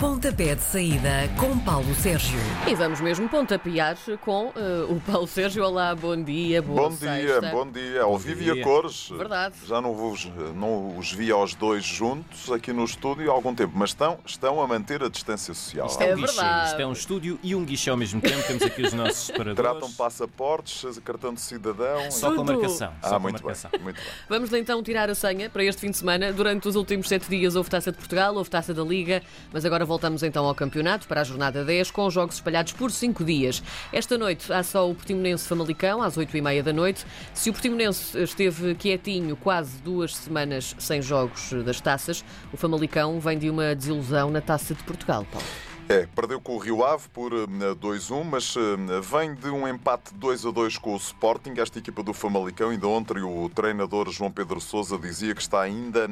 Pontapé de saída com Paulo Sérgio. E vamos mesmo pontapear com uh, o Paulo Sérgio. Olá, bom dia, boa Bom sexta. dia, bom dia. Ao vivo e a cores. Verdade. Já não, vos, não os vi aos dois juntos aqui no estúdio há algum tempo, mas estão, estão a manter a distância social. Isto é, É um guichê. verdade. Isto é um estúdio e um guichê ao mesmo tempo. Temos aqui os nossos separadores. Tratam passaportes, cartão de cidadão. Só com Tudo. marcação. Só Ah, com muito marcação. bem, muito bem. Vamos então tirar a senha para este fim de semana. Durante os últimos sete dias houve Taça de Portugal, houve Taça da Liga, mas agora voltamos então ao campeonato para a jornada 10, com jogos espalhados por cinco dias. Esta noite há só o Portimonense Famalicão, às oito e meia da noite. Se o Portimonense esteve quietinho quase duas semanas sem jogos das taças, o Famalicão vem de uma desilusão na Taça de Portugal, Paulo. É, perdeu com o Rio Ave por eh, 2-1, mas eh, vem de um empate 2-2 com o Sporting. Esta equipa do Famalicão, ainda ontem o treinador João Pedro Sousa dizia que está ainda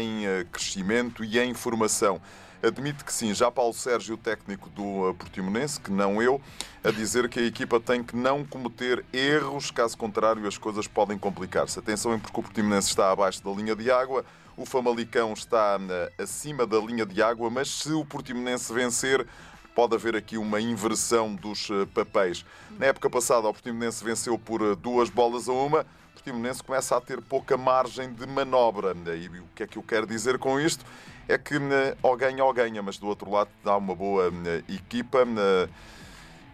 em eh, crescimento e em formação. Admite que sim, já Paulo Sérgio, técnico do eh, Portimonense, que não eu, a dizer que a equipa tem que não cometer erros, caso contrário as coisas podem complicar-se. Atenção, porque o Portimonense está abaixo da linha de água, o Famalicão está eh, acima da linha de água, mas se o Portimonense vencer, pode haver aqui uma inversão dos eh, papéis. Na época passada, o Portimonense venceu por eh, duas bolas a uma. O Portimonense começa a ter pouca margem de manobra. E o que é que eu quero dizer com isto? É que ou ganha ou ganha, mas do outro lado dá uma boa equipa.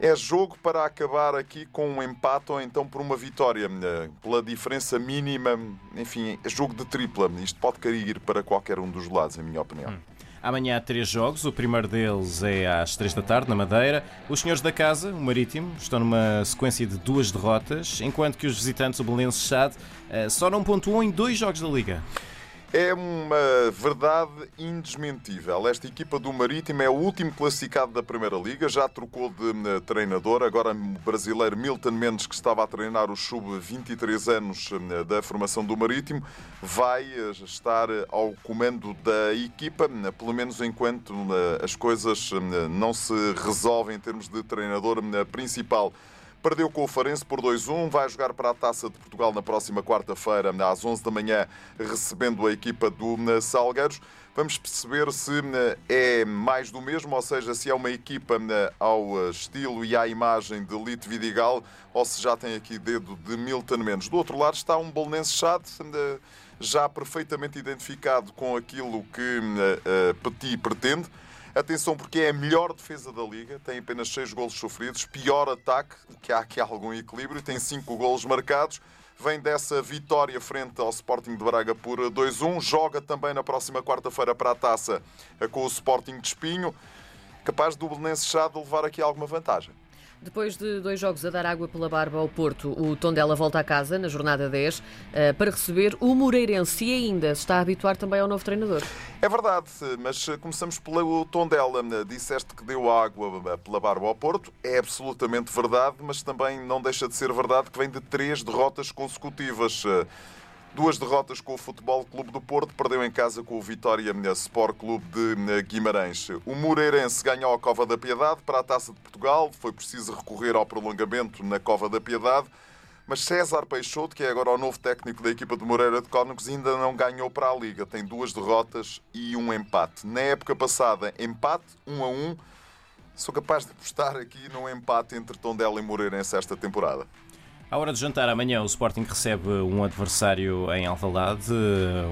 É jogo para acabar aqui com um empate ou então por uma vitória, eh, pela diferença mínima. Enfim, é jogo de tripla. Isto pode cair para qualquer um dos lados, em minha opinião. Amanhã há três jogos. O primeiro deles é às três da tarde, na Madeira. Os senhores da casa, o Marítimo, estão numa sequência de duas derrotas, enquanto que os visitantes, o Belenenses Chade, eh, só não pontuam em dois jogos da Liga. É uma verdade indesmentível. Esta equipa do Marítimo é o último classificado da Primeira Liga, já trocou de eh, treinador. Agora, o brasileiro Milton Mendes, que estava a treinar o sub-23 anos eh, da formação do Marítimo, vai eh, estar ao comando da equipa, pelo menos enquanto as coisas não se resolvem em termos de treinador principal. Perdeu com o Farense por 2-1, vai jogar para a Taça de Portugal na próxima quarta-feira, às 11 da manhã, recebendo a equipa do eh, Salgueiros. Vamos perceber se eh, é mais do mesmo, ou seja, se é uma equipa eh, ao estilo e à imagem de Lito Vidigal, ou se já tem aqui dedo de Milton Mendes. Do outro lado está um Bolonense eh, já perfeitamente identificado com aquilo que Petit pretende. Atenção, porque é a melhor defesa da Liga, tem apenas 6 golos sofridos, pior ataque, que há aqui algum equilíbrio, tem 5 golos marcados. Vem dessa vitória frente ao Sporting de Braga por 2-1. Joga também na próxima quarta-feira para a taça com o Sporting de Espinho. Capaz do Belenense Chade levar aqui alguma vantagem. Depois de dois jogos a dar água pela barba ao Porto, o Tondela volta a casa na jornada 10 eh, para receber o Moreirense e ainda se está a habituar também ao novo treinador. É verdade, mas começamos pelo Tondela. Disseste que deu água pela barba ao Porto. É absolutamente verdade, mas também não deixa de ser verdade que vem de três derrotas consecutivas. Duas derrotas com o Futebol Clube do Porto, perdeu em casa com o Vitória Sport Clube de eh, Guimarães. O Moreirense ganhou a Cova da Piedade para a Taça de Portugal, foi preciso recorrer ao prolongamento na Cova da Piedade. Mas César Peixoto, que é agora o novo técnico da equipa de Moreira de Cónegos, ainda não ganhou para a Liga. Tem duas derrotas e um empate. Na época passada, empate, um a um. Sou capaz de apostar aqui num empate entre Tondela e Moreirense esta temporada. À hora de jantar amanhã, o Sporting recebe um adversário em Alvalade,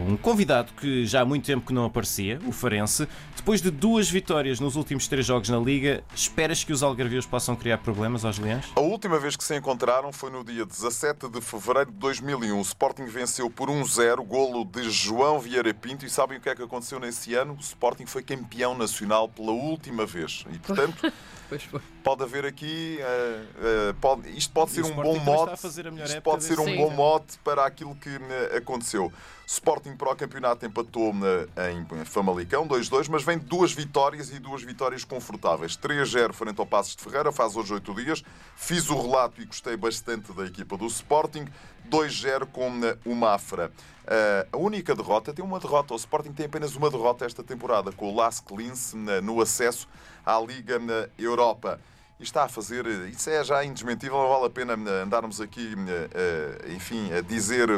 um convidado que já há muito tempo que não aparecia, o Farense. Depois de duas vitórias nos últimos três jogos na Liga, esperas que os algarvios possam criar problemas aos leões? A última vez que se encontraram foi no dia 17 de fevereiro de 2001. O Sporting venceu por 1-0, golo de João Vieira Pinto. E sabem o que é que aconteceu nesse ano? O Sporting foi campeão nacional pela última vez. E, portanto, Pois foi. pode haver aqui. eh, eh, pode- isto pode E ser um bom está mote. Isto pode ser um desse bom mote para aquilo que eh, aconteceu. Sporting para o campeonato empatou eh, em Famalicão 2-2, mas vem de duas vitórias e duas vitórias confortáveis. 3-0 frente ao Passos de Ferreira, faz hoje 8 dias. Fiz o relato e gostei bastante da equipa do Sporting. 2-0 com eh, o Mafra. Eh, a única derrota, tem uma derrota. O Sporting tem apenas uma derrota esta temporada, com o Lask Linz no acesso à Liga na Europa. E está a fazer, eh, isso é já indesmentível, não vale a pena eh, andarmos aqui, eh, enfim, a dizer,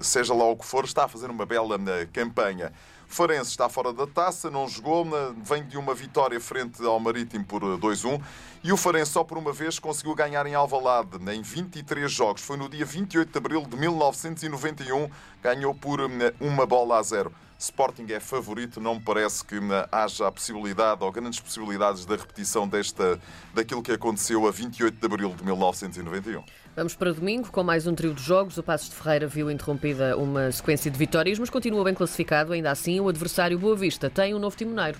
seja lá o que for, está a fazer uma bela campanha. Farense está fora da taça, não jogou, vem de uma vitória frente ao Marítimo por 2-1 e o Farense só por uma vez conseguiu ganhar em Alvalade em 23 jogos. Foi no dia 28 de abril de 1991, ganhou por uma bola a zero. Sporting é favorito, não me parece que haja a possibilidade ou grandes possibilidades da repetição desta, daquilo que aconteceu a 28 de abril de 1991. Vamos para domingo com mais um trio de jogos. O Passos de Ferreira viu interrompida uma sequência de vitórias, mas continua bem classificado. Ainda assim, o adversário Boa Vista tem um novo timoneiro.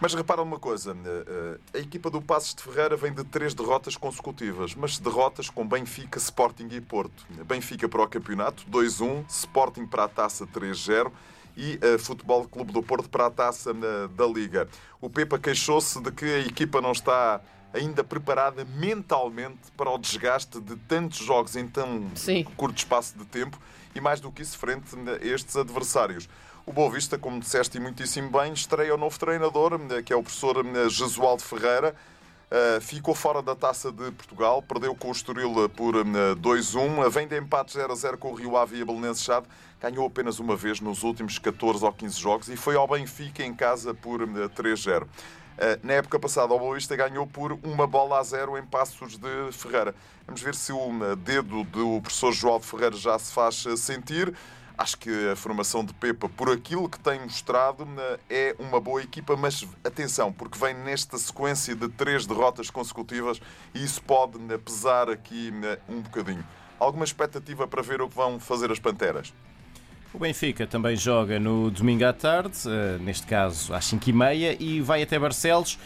Mas repara uma coisa, eh, eh, a equipa do Passos de Ferreira vem de três derrotas consecutivas, mas derrotas com Benfica, Sporting e Porto. Benfica para o campeonato, 2-1, Sporting para a taça 3-0 e uh, Futebol Clube do Porto para a taça da Liga. O Pepa queixou-se de que a equipa não está ainda preparada mentalmente para o desgaste de tantos jogos em tão Sim. curto espaço de tempo e mais do que isso frente a estes adversários. O Boa Vista, como disseste e muitíssimo bem, estreia o novo treinador, que é o professor Jesualdo Ferreira. Uh, ficou fora da Taça de Portugal, perdeu com o Estoril por 2-1, vem de empate 0-0 com o Rio Ave e a Belenenses Chade, ganhou apenas uma vez nos últimos 14 ou 15 jogos e foi ao Benfica em casa por 3-0. Eh, na época passada, o Boa Vista ganhou por uma bola a zero em Passos de Ferreira. Vamos ver se o dedo do professor João Ferreira já se faz sentir. Acho que a formação de Pepa, por aquilo que tem mostrado, é uma boa equipa, mas atenção, porque vem nesta sequência de três derrotas consecutivas e isso pode pesar aqui um bocadinho. Alguma expectativa para ver o que vão fazer as Panteras? O Benfica também joga no domingo à tarde, eh, neste caso às 5h30, e vai até Barcelos.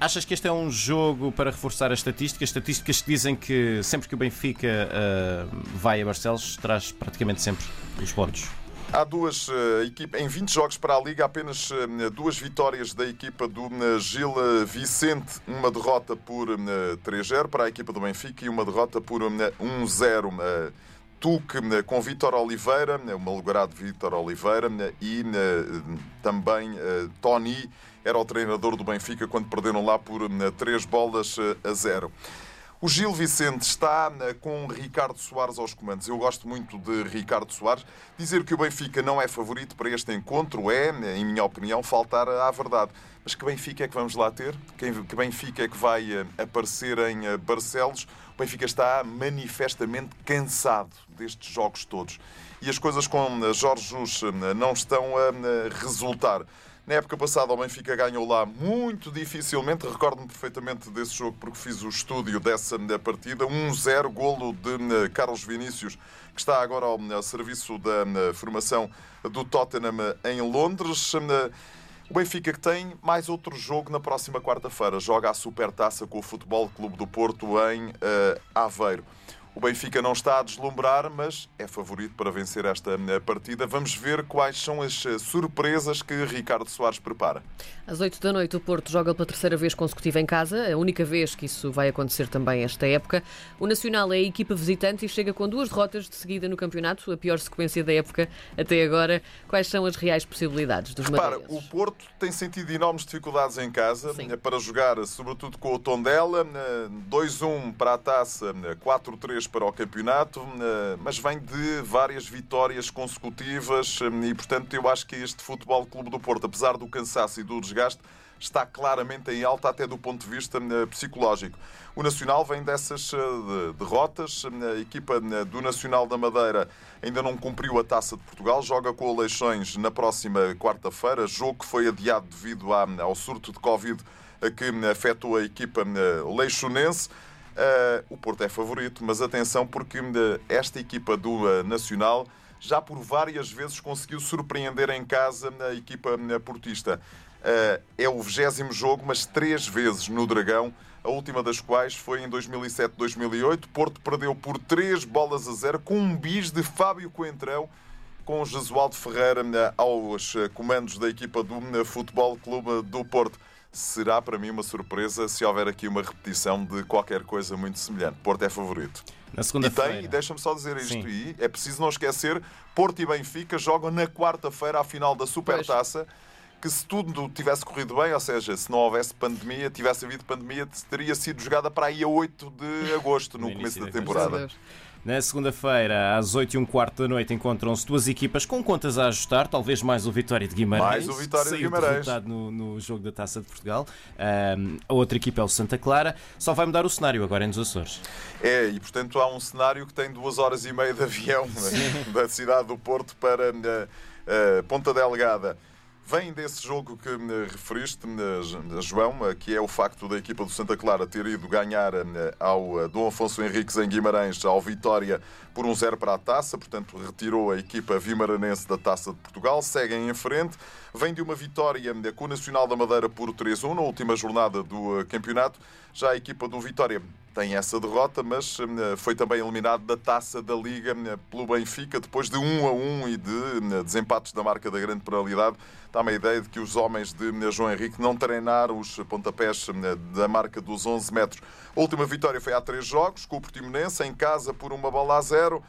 Achas que este é um jogo para reforçar as estatísticas? Estatísticas que dizem que sempre que o Benfica uh, vai a Barcelos, traz praticamente sempre os pontos. Há duas uh, equipas, em 20 jogos para a Liga, apenas uh, duas vitórias da equipa do uh, Gil Vicente, uma derrota por 3-0 para a equipa do Benfica e uma derrota por 1-0. Tuque com Vítor Oliveira, o malogrado Vítor Oliveira, e também Tony era o treinador do Benfica quando perderam lá por três bolas a zero. O Gil Vicente está com Ricardo Soares aos comandos. Eu gosto muito de Ricardo Soares. Dizer que o Benfica não é favorito para este encontro é, em minha opinião, faltar à verdade. Mas que Benfica é que vamos lá ter? Que Benfica é que vai eh, aparecer em eh, Barcelos? O Benfica está manifestamente cansado destes jogos todos. E as coisas com eh, Jorge Jus não estão a resultar. Na época passada, o Benfica ganhou lá muito dificilmente. Recordo-me perfeitamente desse jogo porque fiz o estúdio dessa partida. 1-0, golo de eh, Carlos Vinícius, que está agora ao eh, serviço da formação do Tottenham em Londres. O Benfica que tem mais outro jogo na próxima quarta-feira. Joga a Supertaça com o Futebol Clube do Porto em Aveiro. O Benfica não está a deslumbrar, mas é favorito para vencer esta eh, partida. Vamos ver quais são as eh, surpresas que Ricardo Soares prepara. Às 8 da noite, o Porto joga pela terceira vez consecutiva em casa, a única vez que isso vai acontecer também esta época. O Nacional é a equipa visitante e chega com duas derrotas de seguida no campeonato, a pior sequência da época até agora. Quais são as reais possibilidades dos Repara, o Porto tem sentido enormes dificuldades em casa Sim. Eh, para jogar, sobretudo com o Tondela. 2-1 para a taça, 4-3 para o campeonato, eh, mas vem de várias vitórias consecutivas eh, e, portanto, eu acho que este Futebol Clube do Porto, apesar do cansaço e do desgaste, está claramente em alta até do ponto de vista eh, psicológico. O Nacional vem dessas derrotas. A equipa do Nacional da Madeira ainda não cumpriu a Taça de Portugal. Joga com o Leixões na próxima quarta-feira. Jogo que foi adiado devido ao surto de Covid que afetou a equipa leixonense. Uh, o Porto é favorito, mas atenção porque uh, esta equipa do uh, Nacional já por várias vezes conseguiu surpreender em casa a equipa portista. é o vigésimo jogo, mas três vezes no Dragão, a última das quais foi em 2007-2008. Porto perdeu por três bolas a zero com um bis de Fábio Coentrão com Jesualdo Ferreira aos comandos da equipa do Futebol Clube do Porto será para mim uma surpresa se houver aqui uma repetição de qualquer coisa muito semelhante. Porto é favorito. Na segunda-feira. E tem, deixa-me só dizer isto, Sim. e é preciso não esquecer, Porto e Benfica jogam na quarta-feira a final da Supertaça. que se tudo tivesse corrido bem, ou seja, se não houvesse pandemia, tivesse havido pandemia, teria sido jogada para aí a 8 de agosto, no, No começo da temporada. Na segunda-feira, às 8 e um quarto da noite, encontram-se duas equipas com contas a ajustar, talvez mais o Vitória de Guimarães. Mais o Vitória de Guimarães. no, no jogo da Taça de Portugal. Ahm, a outra equipa é o Santa Clara. Só vai mudar o cenário agora é nos Açores. É, e portanto há um cenário que tem duas horas e meia de avião né, da cidade do Porto para eh, eh, Ponta Delgada. Vem desse jogo que me referiste, eh, João, eh, que é o facto da equipa do Santa Clara ter ido ganhar eh, ao Dom Afonso Henriques em Guimarães, ao Vitória, por um zero para a taça, portanto retirou a equipa vimaranense da Taça de Portugal, seguem em frente. Vem de uma vitória com o Nacional da Madeira por 3-1 na última jornada do campeonato. Já a equipa do Vitória tem essa derrota, mas eh, foi também eliminado da taça da Liga eh, pelo Benfica, depois de 1 a 1 e de eh, desempates da marca da grande penalidade. Dá-me a ideia de que os homens de João Henrique não treinaram os pontapés da marca dos 11 metros. A última vitória foi há três jogos, com o Portimonense, em casa por uma bola a zero.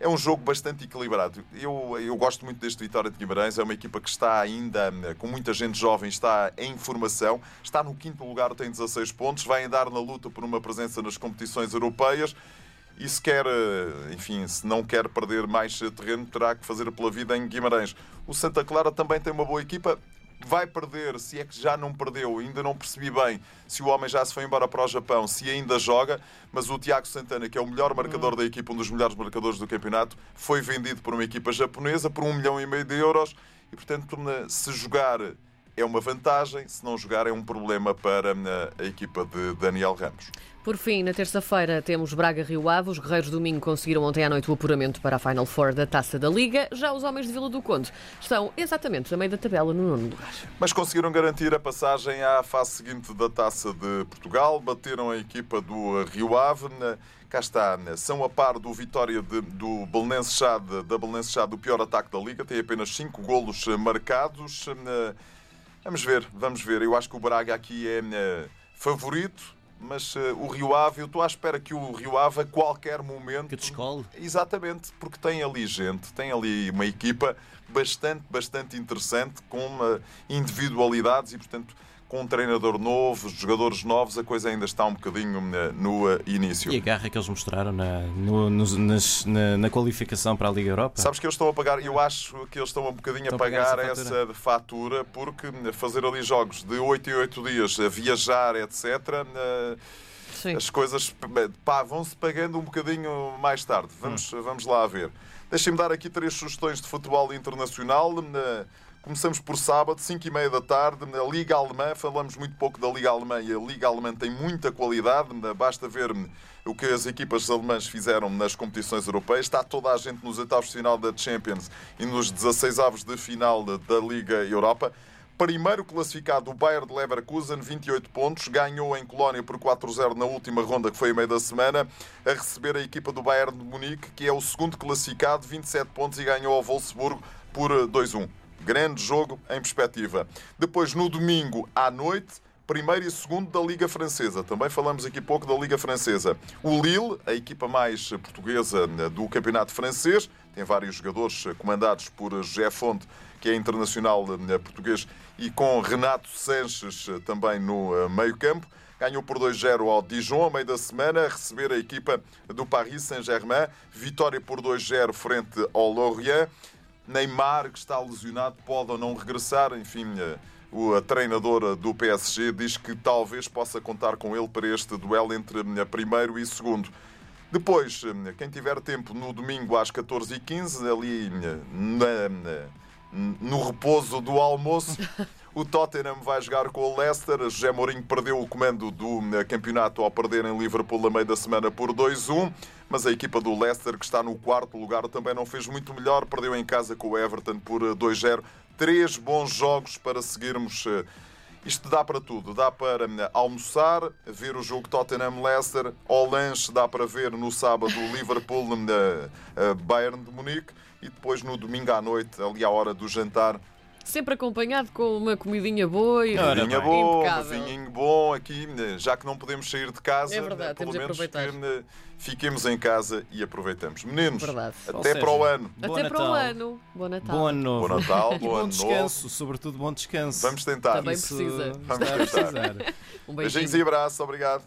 É um jogo bastante equilibrado. Eu, eu gosto muito deste Vitória de Guimarães. É uma equipa que está ainda com muita gente jovem, está em formação. Está no quinto lugar, tem 16 pontos. Vai andar na luta por uma presença nas competições europeias. E se quer, eh, enfim, se não quer perder mais terreno, terá que fazer pela vida em Guimarães. O Santa Clara também tem uma boa equipa. Vai perder, se é que já não perdeu, ainda não percebi bem se o homem já se foi embora para o Japão, se ainda joga, mas o Tiago Santana, que é o melhor marcador da equipa, um dos melhores marcadores do campeonato, foi vendido por uma equipa japonesa por um milhão e meio de euros e, portanto, se jogar é uma vantagem, se não jogar é um problema para eh, a equipa de Daniel Ramos. Por fim, na terça-feira temos Braga-Rio Ave. Os Guerreiros domingo conseguiram ontem à noite o apuramento para a Final Four da Taça da Liga. Já os homens de Vila do Conde estão exatamente a meio da tabela no nono lugar. Mas conseguiram garantir a passagem à fase seguinte da Taça de Portugal, bateram a equipa do Rio Ave. Cá está, são a par do Vitória de, do Belenense Chade, da Chade, pior ataque da Liga, tem apenas 5 golos marcados. Vamos ver, vamos ver. Eu acho que o Braga aqui é eh, favorito, mas uh, o Rio Ave, eu estou à espera que o Rio Ave a qualquer momento. Que descole. Exatamente, porque tem ali gente, tem ali uma equipa bastante, bastante interessante, com uh, individualidades e, portanto, com um treinador novo, jogadores novos, a coisa ainda está um bocadinho uh, no início. E a garra que eles mostraram na, no, nos- nas- na, na qualificação para a Liga Europa? Sabes que eles estão a pagar, eu acho que eles estão um bocadinho Estão a a pagar pagar essa essa fatura, porque fazer ali jogos de 8 em 8 dias, a viajar, etc., eh, Sim. as coisas vão-se pagando um bocadinho mais tarde. Vamos, Hum. vamos lá ver. Deixem-me dar aqui três sugestões de futebol internacional. Eh, Começamos por sábado, 5 e meia da tarde, na Liga Alemã. Falamos muito pouco da Liga Alemã e a Liga Alemã tem muita qualidade. Basta ver o que as equipas alemãs fizeram nas competições europeias. Está toda a gente nos oitavos de final da Champions e nos 16 avos de final da Liga Europa. Primeiro classificado, o Bayern de Leverkusen, 28 pontos, ganhou em Colónia por 4-0 na última ronda, que foi a meio da semana, a receber a equipa do Bayern de Munique, que é o segundo classificado, 27 pontos, e ganhou ao Wolfsburgo por eh, 2-1. Grande jogo em perspectiva. Depois, no domingo à noite, primeiro e segundo da Liga Francesa. Também falamos aqui pouco da Liga Francesa. O Lille, a equipa mais portuguesa eh, do campeonato francês, tem vários jogadores eh, comandados por José Fonte, que é internacional eh, português, e com Renato Sanches eh, também no eh, meio-campo. Ganhou por 2-0 ao Dijon, a meio da semana, a receber a equipa do Paris Saint-Germain. Vitória por 2-0 frente ao Lorient. Neymar, que está lesionado, pode ou não regressar. Enfim, eh, o treinador do PSG diz que talvez possa contar com ele para este duelo entre eh, primeiro e segundo. Depois, eh, quem tiver tempo, no domingo às 14h15, ali na- no repouso do almoço, o Tottenham vai jogar com o Leicester. José Mourinho perdeu o comando do eh, campeonato ao perder em Liverpool a meio da semana por 2-1, mas a equipa do Leicester, que está no quarto lugar, também não fez muito melhor. Perdeu em casa com o Everton por eh, 2-0. Três bons jogos para seguirmos. eh, Isto dá para tudo. Dá para eh, almoçar, ver o jogo Tottenham-Leicester. Ao lanche dá para ver no sábado o Liverpool eh, eh, Bayern de Munique. E depois no domingo à noite, ali à hora do jantar, Sempre acompanhado com uma comidinha boa e bem. bom, impecável. vinho bom aqui, já que não podemos sair de casa, É verdade, pelo temos de menos aproveitar. que eh, fiquemos em casa e aproveitemos. Meninos, Verdade. até Ou seja, para o ano. Até para o Natal. ano. Bom Natal. Bom ano novo. Bom Natal, E bom bom descanso, sobretudo bom descanso. Vamos tentar. Também Isso precisa. Vamos tentar. precisar. Um Beijinhos beijinho. e abraços, obrigado.